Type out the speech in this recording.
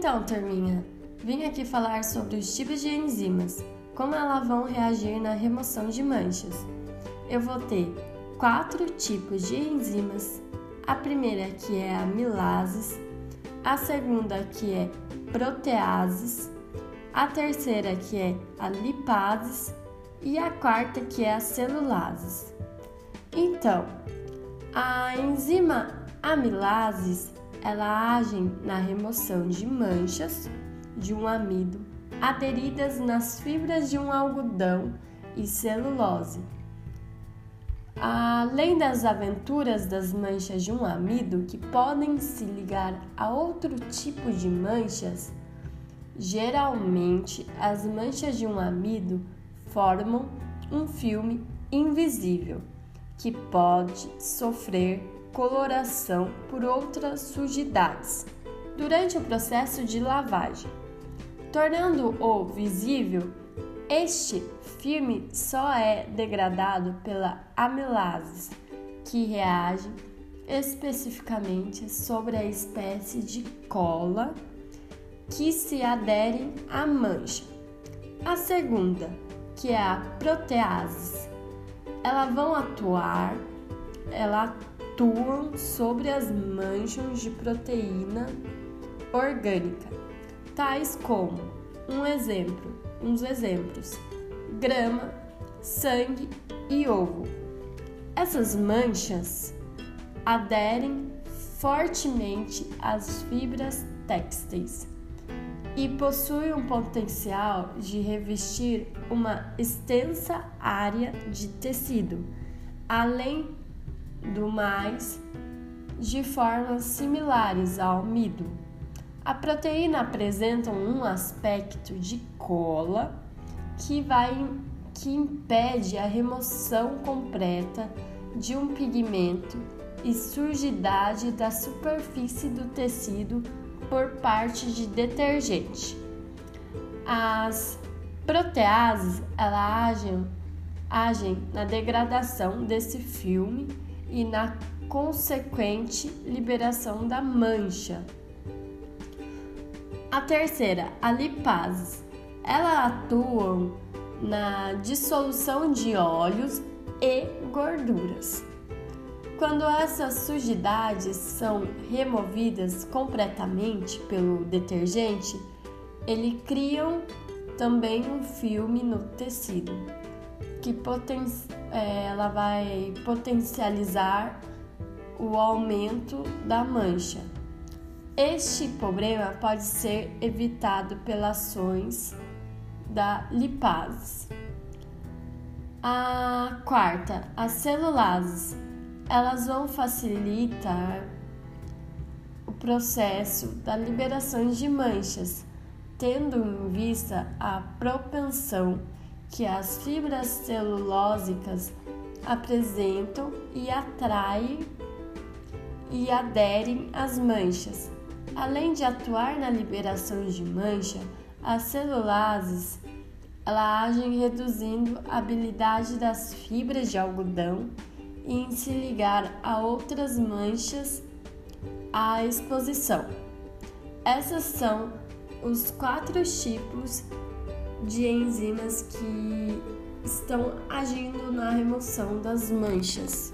Então, turminha, vim aqui falar sobre os tipos de enzimas, como elas vão reagir na remoção de manchas. Eu vou ter quatro tipos de enzimas. A primeira que é a amilases, a segunda que é proteases, a terceira que é a lipases e a quarta que é a celulases. Então, a enzima amilases ela age na remoção de manchas de um amido aderidas nas fibras de um algodão e celulose. Além das aventuras das manchas de um amido que podem se ligar a outro tipo de manchas, geralmente as manchas de um amido formam um filme invisível que pode sofrer coloração por outras sujidades durante o processo de lavagem. Tornando-o visível, este filme só é degradado pela amilase, que reage especificamente sobre a espécie de cola que se aderem à mancha. A segunda, que é a protease, elas vão atuar, ela atuam sobre as manchas de proteína orgânica, tais como um exemplo, uns exemplos: grama, sangue e ovo. Essas manchas aderem fortemente às fibras têxteis e possuem um potencial de revestir uma extensa área de tecido, além do mais de formas similares ao amido. A proteína apresenta um aspecto de cola que vai que impede a remoção completa de um pigmento e sujidade da superfície do tecido por parte de detergente. As proteases elas agem, agem na degradação desse filme e na consequente liberação da mancha. A terceira, a lipase. Elas atuam na dissolução de óleos e gorduras. Quando essas sujidades são removidas completamente pelo detergente, ele criam também um filme no tecido que poten é, ela vai potencializar o aumento da mancha. Este problema pode ser evitado pelas ações da lipase. A quarta, as celulases, elas vão facilitar o processo da liberação de manchas, tendo em vista a propensão que as fibras celulósicas apresentam e atraem e aderem às manchas. Além de atuar na liberação de mancha, as celulases ela agem reduzindo a habilidade das fibras de algodão em se ligar a outras manchas à exposição. Essas são os quatro tipos de enzimas que estão agindo na remoção das manchas.